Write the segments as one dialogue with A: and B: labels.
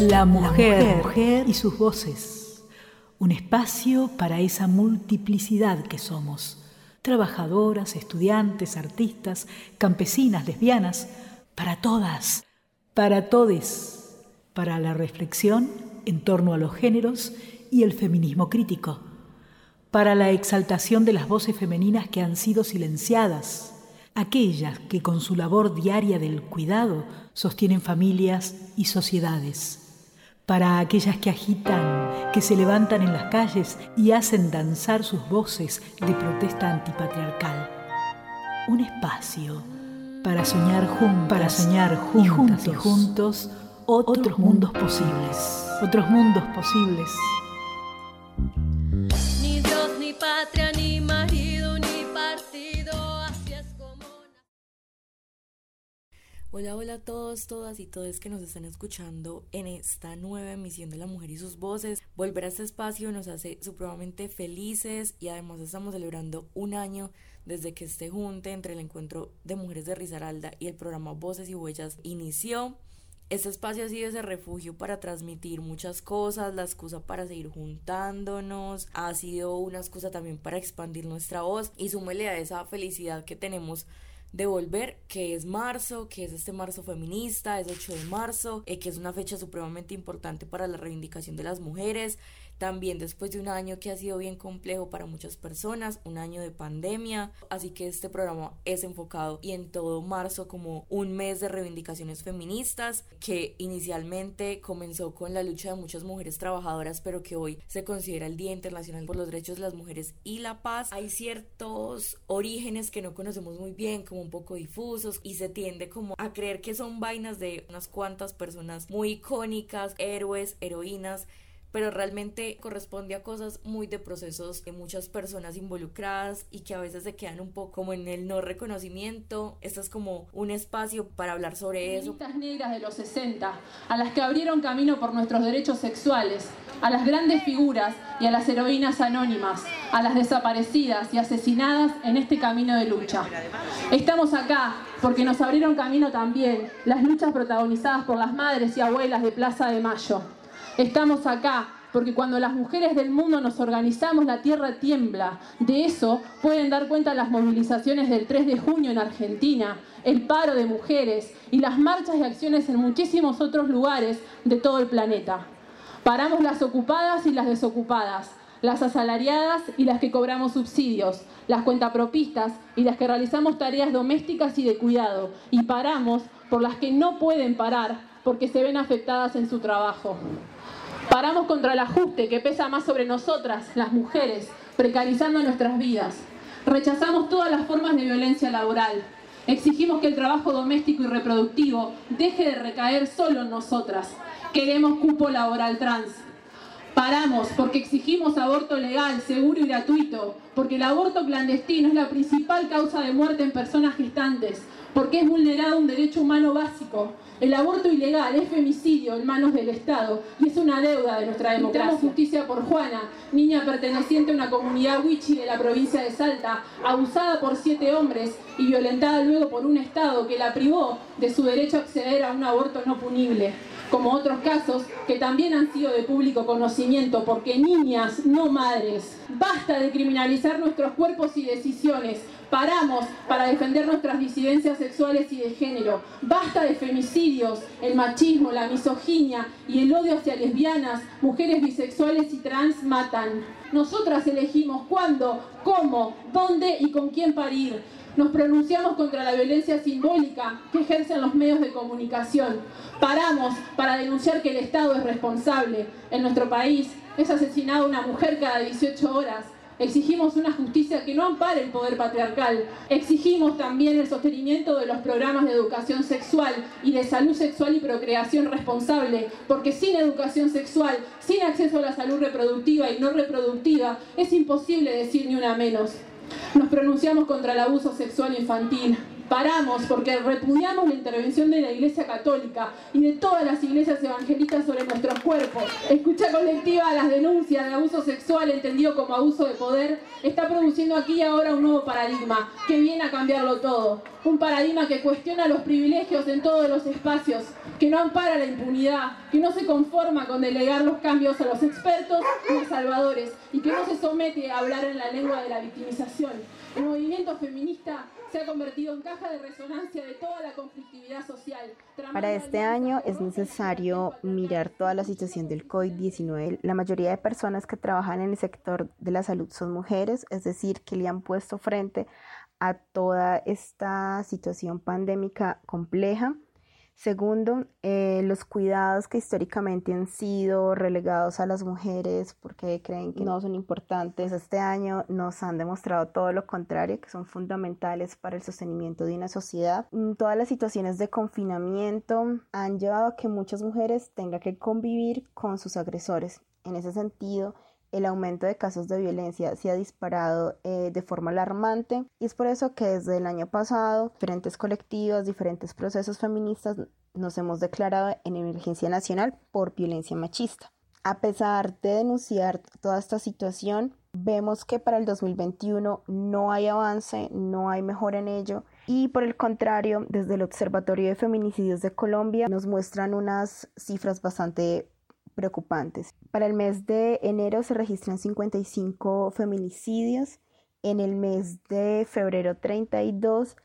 A: La mujer, mujer y sus voces. Un espacio para esa multiplicidad que somos. Trabajadoras, estudiantes, artistas, campesinas, lesbianas. Para todas, para todes. Para la reflexión en torno a los géneros y el feminismo crítico. Para la exaltación de las voces femeninas que han sido silenciadas aquellas que con su labor diaria del cuidado sostienen familias y sociedades para aquellas que agitan, que se levantan en las calles y hacen danzar sus voces de protesta antipatriarcal. Un espacio para soñar juntos, para soñar juntos y juntos otros mundos posibles, otros mundos posibles.
B: Ni Dios, ni patria, Hola, hola a todos, todas y todos que nos están escuchando en esta nueva emisión de La Mujer y sus Voces. Volver a este espacio nos hace supremamente felices y además estamos celebrando un año desde que este junte entre el encuentro de mujeres de Risaralda y el programa Voces y Huellas inició. Este espacio ha sido ese refugio para transmitir muchas cosas, la excusa para seguir juntándonos, ha sido una excusa también para expandir nuestra voz y súmele a esa felicidad que tenemos de volver, que es marzo, que es este marzo feminista, es 8 de marzo, eh, que es una fecha supremamente importante para la reivindicación de las mujeres, también después de un año que ha sido bien complejo para muchas personas, un año de pandemia, así que este programa es enfocado y en todo marzo como un mes de reivindicaciones feministas que inicialmente comenzó con la lucha de muchas mujeres trabajadoras, pero que hoy se considera el Día Internacional por los Derechos de las Mujeres y la Paz. Hay ciertos orígenes que no conocemos muy bien, como un poco difusos y se tiende como a creer que son vainas de unas cuantas personas muy icónicas, héroes, heroínas pero realmente corresponde a cosas muy de procesos de muchas personas involucradas y que a veces se quedan un poco como en el no reconocimiento. Esto es como un espacio para hablar sobre eso.
C: negras de los 60, a las que abrieron camino por nuestros derechos sexuales, a las grandes figuras y a las heroínas anónimas, a las desaparecidas y asesinadas en este camino de lucha. Estamos acá porque nos abrieron camino también las luchas protagonizadas por las madres y abuelas de Plaza de Mayo Estamos acá porque cuando las mujeres del mundo nos organizamos, la tierra tiembla. De eso pueden dar cuenta las movilizaciones del 3 de junio en Argentina, el paro de mujeres y las marchas y acciones en muchísimos otros lugares de todo el planeta. Paramos las ocupadas y las desocupadas, las asalariadas y las que cobramos subsidios, las cuentapropistas y las que realizamos tareas domésticas y de cuidado, y paramos por las que no pueden parar porque se ven afectadas en su trabajo. Paramos contra el ajuste que pesa más sobre nosotras, las mujeres, precarizando nuestras vidas. Rechazamos todas las formas de violencia laboral. Exigimos que el trabajo doméstico y reproductivo deje de recaer solo en nosotras. Queremos cupo laboral trans. Paramos porque exigimos aborto legal, seguro y gratuito, porque el aborto clandestino es la principal causa de muerte en personas gestantes, porque es vulnerado un derecho humano básico, el aborto ilegal es femicidio en manos del Estado y es una deuda de nuestra democracia. justicia por Juana, niña perteneciente a una comunidad wichi de la provincia de Salta, abusada por siete hombres y violentada luego por un Estado que la privó de su derecho a acceder a un aborto no punible como otros casos que también han sido de público conocimiento, porque niñas, no madres, basta de criminalizar nuestros cuerpos y decisiones, Paramos para defender nuestras disidencias sexuales y de género. Basta de femicidios, el machismo, la misoginia y el odio hacia lesbianas, mujeres bisexuales y trans matan. Nosotras elegimos cuándo, cómo, dónde y con quién parir. Nos pronunciamos contra la violencia simbólica que ejercen los medios de comunicación. Paramos para denunciar que el Estado es responsable. En nuestro país es asesinada una mujer cada 18 horas Exigimos una justicia que no ampare el poder patriarcal. Exigimos también el sostenimiento de los programas de educación sexual y de salud sexual y procreación responsable, porque sin educación sexual, sin acceso a la salud reproductiva y no reproductiva, es imposible decir ni una menos. Nos pronunciamos contra el abuso sexual infantil, paramos porque repudiamos la intervención de la Iglesia Católica y de todas las iglesias evangélicas sobre nuestros cuerpos. Escucha colectiva a las denuncias de abuso sexual entendido como abuso de poder está produciendo aquí y ahora un nuevo paradigma que viene a cambiarlo todo. Un paradigma que cuestiona los privilegios en todos los espacios, que no ampara la impunidad, que no se conforma con delegar los cambios a los expertos y salvadores y que no se somete a hablar en la lengua de la victimización. El movimiento feminista se ha convertido en caja de resonancia de toda la conflictividad social.
D: Para este año es necesario mirar toda la situación del COVID-19. La mayoría de personas que trabajan en el sector de la salud son mujeres, es decir, que le han puesto frente a toda esta situación pandémica compleja. Segundo, eh, los cuidados que históricamente han sido relegados a las mujeres porque creen que no son importantes, este año nos han demostrado todo lo contrario, que son fundamentales para el sostenimiento de una sociedad. Mm, todas las situaciones de confinamiento han llevado a que muchas mujeres tengan que convivir con sus agresores. En ese sentido, el aumento de casos de violencia se ha disparado eh, de forma alarmante y es por eso que desde el año pasado diferentes colectivos, diferentes procesos feministas nos hemos declarado en emergencia nacional por violencia machista. A pesar de denunciar toda esta situación, vemos que para el 2021 no hay avance, no hay mejora en ello y por el contrario, desde el Observatorio de Feminicidios de Colombia nos muestran unas cifras bastante preocupantes. Para el mes de enero se registran 55 feminicidios, en el mes de febrero 32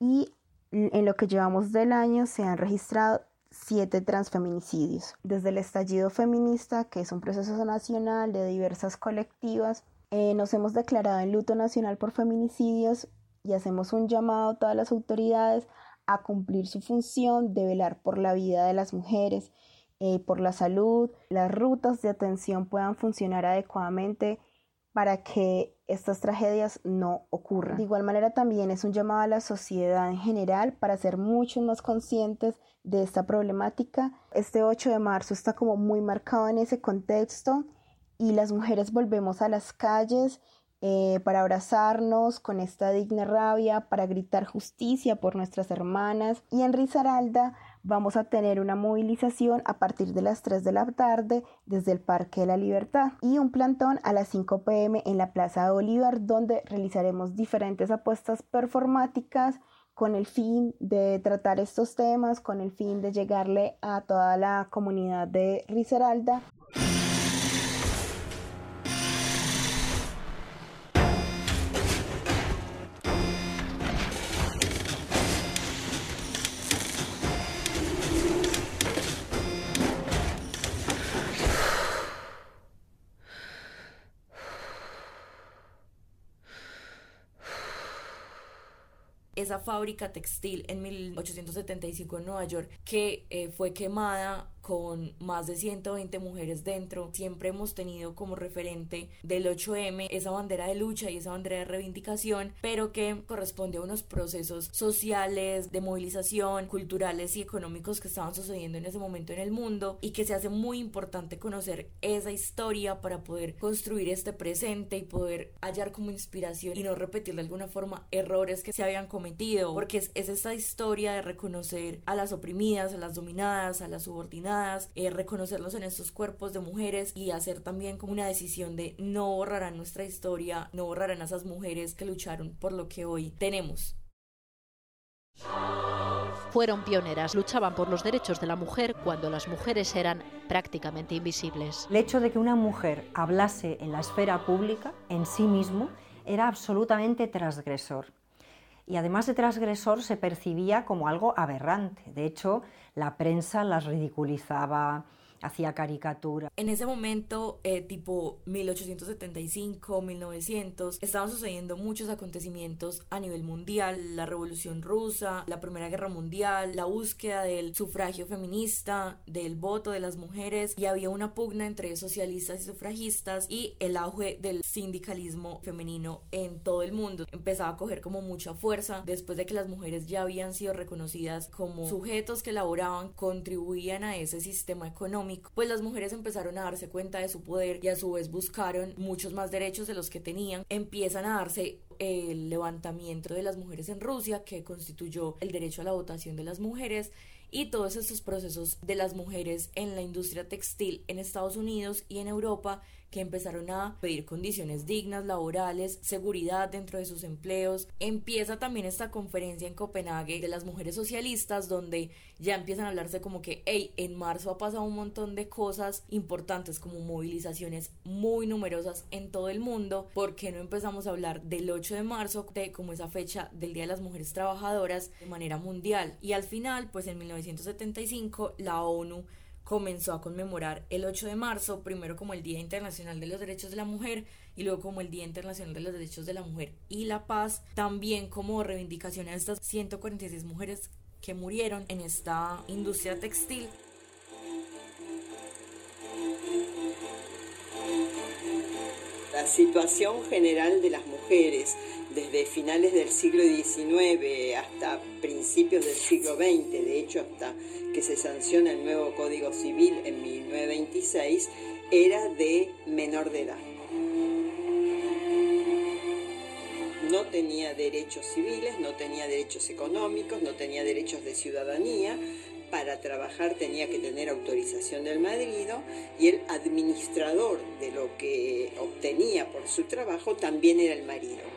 D: y en lo que llevamos del año se han registrado siete transfeminicidios. Desde el estallido feminista, que es un proceso nacional de diversas colectivas, eh, nos hemos declarado en luto nacional por feminicidios y hacemos un llamado a todas las autoridades a cumplir su función de velar por la vida de las mujeres eh, por la salud, las rutas de atención puedan funcionar adecuadamente para que estas tragedias no ocurran. De igual manera también es un llamado a la sociedad en general para ser mucho más conscientes de esta problemática. Este 8 de marzo está como muy marcado en ese contexto y las mujeres volvemos a las calles eh, para abrazarnos con esta digna rabia, para gritar justicia por nuestras hermanas y en Risaralda vamos a tener una movilización a partir de las 3 de la tarde desde el Parque de la Libertad y un plantón a las 5 pm en la Plaza de Bolívar donde realizaremos diferentes apuestas performáticas con el fin de tratar estos temas, con el fin de llegarle a toda la comunidad de Risaralda.
B: Esa fábrica textil en 1875 en Nueva York que eh, fue quemada con más de 120 mujeres dentro. Siempre hemos tenido como referente del 8M esa bandera de lucha y esa bandera de reivindicación, pero que corresponde a unos procesos sociales, de movilización, culturales y económicos que estaban sucediendo en ese momento en el mundo y que se hace muy importante conocer esa historia para poder construir este presente y poder hallar como inspiración y no repetir de alguna forma errores que se habían cometido, porque es, es esta historia de reconocer a las oprimidas, a las dominadas, a las subordinadas, eh, reconocerlos en estos cuerpos de mujeres y hacer también como una decisión de no borrarán nuestra historia, no borrarán a esas mujeres que lucharon por lo que hoy tenemos.
E: Fueron pioneras, luchaban por los derechos de la mujer cuando las mujeres eran prácticamente invisibles.
F: El hecho de que una mujer hablase en la esfera pública en sí mismo era absolutamente transgresor y además de transgresor se percibía como algo aberrante. De hecho, la prensa las ridiculizaba, hacía caricatura.
B: En ese momento, eh, tipo 1875, 1900, estaban sucediendo muchos acontecimientos a nivel mundial, la Revolución Rusa, la Primera Guerra Mundial, la búsqueda del sufragio feminista, del voto de las mujeres, y había una pugna entre socialistas y sufragistas y el auge del sindicalismo femenino en todo el mundo. Empezaba a coger como mucha fuerza después de que las mujeres ya habían sido reconocidas como sujetos que laboraban, contribuían a ese sistema económico pues las mujeres empezaron a darse cuenta de su poder y a su vez buscaron muchos más derechos de los que tenían. Empiezan a darse el levantamiento de las mujeres en Rusia, que constituyó el derecho a la votación de las mujeres y todos estos procesos de las mujeres en la industria textil en Estados Unidos y en Europa que empezaron a pedir condiciones dignas laborales, seguridad dentro de sus empleos. Empieza también esta conferencia en Copenhague de las mujeres socialistas donde ya empiezan a hablarse como que, hey, en marzo ha pasado un montón de cosas importantes como movilizaciones muy numerosas en todo el mundo. ¿Por qué no empezamos a hablar del 8 de marzo de como esa fecha del Día de las Mujeres Trabajadoras de manera mundial? Y al final, pues en 1975, la ONU comenzó a conmemorar el 8 de marzo, primero como el Día Internacional de los Derechos de la Mujer y luego como el Día Internacional de los Derechos de la Mujer y la Paz, también como reivindicación a estas 146 mujeres que murieron en esta industria textil.
G: La situación general de las mujeres desde finales del siglo XIX hasta principios del siglo XX, de hecho hasta que se sanciona el nuevo Código Civil en 1926, era de menor de edad. No tenía derechos civiles, no tenía derechos económicos, no tenía derechos de ciudadanía. Para trabajar tenía que tener autorización del marido y el administrador de lo que obtenía por su trabajo también era el marido.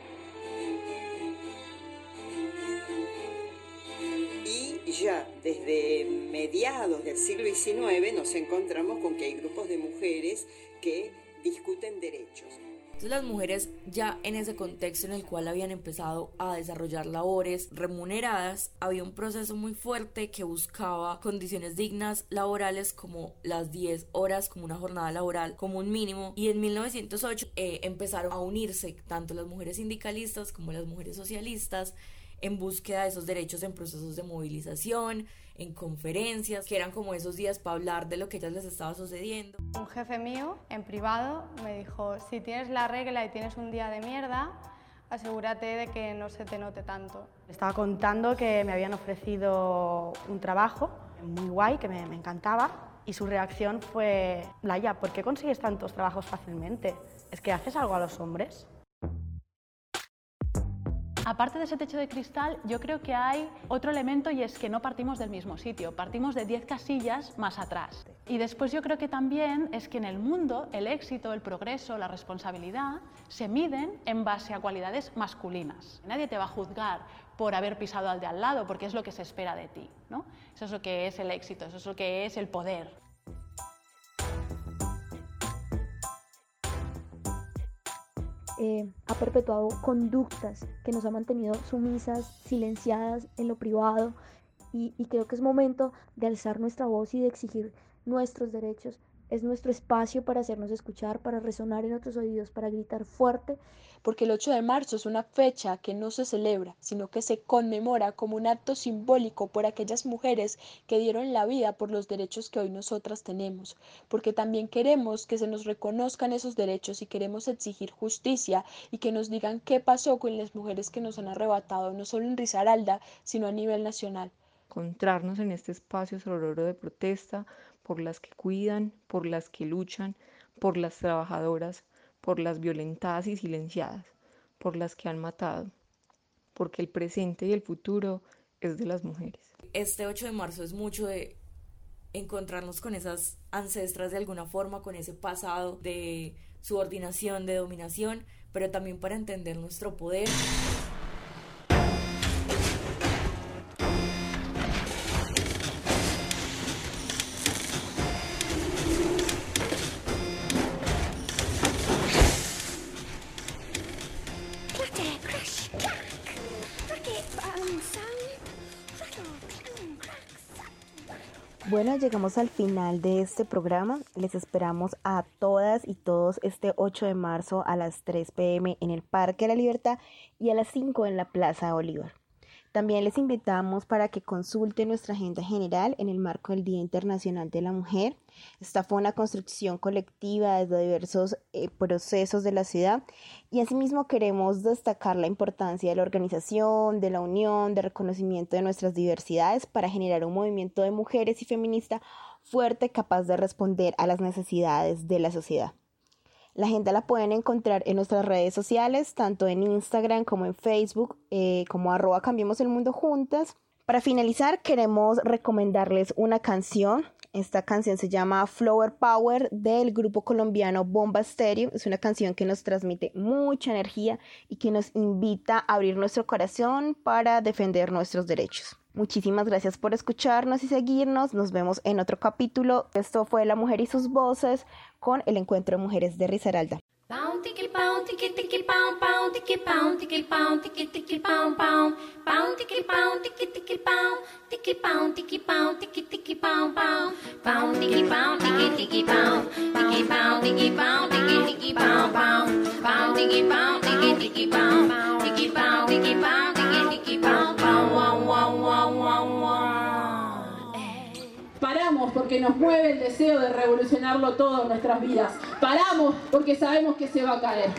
G: Desde mediados del siglo XIX nos encontramos con que hay grupos de mujeres que discuten derechos.
B: Entonces las mujeres ya en ese contexto en el cual habían empezado a desarrollar labores remuneradas, había un proceso muy fuerte que buscaba condiciones dignas laborales como las 10 horas, como una jornada laboral, como un mínimo. Y en 1908 eh, empezaron a unirse tanto las mujeres sindicalistas como las mujeres socialistas en búsqueda de esos derechos en procesos de movilización, en conferencias, que eran como esos días para hablar de lo que ellas les estaba sucediendo.
H: Un jefe mío, en privado, me dijo, si tienes la regla y tienes un día de mierda, asegúrate de que no se te note tanto.
I: Estaba contando que me habían ofrecido un trabajo muy guay, que me, me encantaba, y su reacción fue, Laia, ¿por qué consigues tantos trabajos fácilmente? ¿Es que haces algo a los hombres?
J: Aparte de ese techo de cristal, yo creo que hay otro elemento y es que no partimos del mismo sitio, partimos de 10 casillas más atrás. Y después yo creo que también es que en el mundo el éxito, el progreso, la responsabilidad se miden en base a cualidades masculinas. Nadie te va a juzgar por haber pisado al de al lado, porque es lo que se espera de ti. ¿no? Eso es lo que es el éxito, eso es lo que es el poder.
K: Eh, ha perpetuado conductas que nos ha mantenido sumisas, silenciadas en lo privado y, y creo que es momento de alzar nuestra voz y de exigir nuestros derechos es nuestro espacio para hacernos escuchar, para resonar en otros oídos, para gritar fuerte.
L: Porque el 8 de marzo es una fecha que no se celebra, sino que se conmemora como un acto simbólico por aquellas mujeres que dieron la vida por los derechos que hoy nosotras tenemos. Porque también queremos que se nos reconozcan esos derechos y queremos exigir justicia y que nos digan qué pasó con las mujeres que nos han arrebatado, no solo en Risaralda, sino a nivel nacional.
M: Encontrarnos en este espacio sororo de protesta por las que cuidan, por las que luchan, por las trabajadoras, por las violentadas y silenciadas, por las que han matado, porque el presente y el futuro es de las mujeres.
B: Este 8 de marzo es mucho de encontrarnos con esas ancestras de alguna forma, con ese pasado de subordinación, de dominación, pero también para entender nuestro poder.
D: Bueno, llegamos al final de este programa. Les esperamos a todas y todos este 8 de marzo a las 3 pm en el Parque de la Libertad y a las 5 en la Plaza Bolívar. También les invitamos para que consulten nuestra agenda general en el marco del Día Internacional de la Mujer. Esta fue una construcción colectiva desde diversos eh, procesos de la ciudad y asimismo queremos destacar la importancia de la organización, de la unión, de reconocimiento de nuestras diversidades para generar un movimiento de mujeres y feminista fuerte capaz de responder a las necesidades de la sociedad. La agenda la pueden encontrar en nuestras redes sociales, tanto en Instagram como en Facebook, eh, como arroba Cambiemos el Mundo Juntas. Para finalizar, queremos recomendarles una canción. Esta canción se llama Flower Power del grupo colombiano Bomba Stereo. Es una canción que nos transmite mucha energía y que nos invita a abrir nuestro corazón para defender nuestros derechos. Muchísimas gracias por escucharnos y seguirnos. Nos vemos en otro capítulo. Esto fue La Mujer y sus Voces con el Encuentro de Mujeres de Risaralda.
C: Porque nos mueve el deseo de revolucionarlo todo en nuestras vidas. Paramos porque sabemos que se va a caer.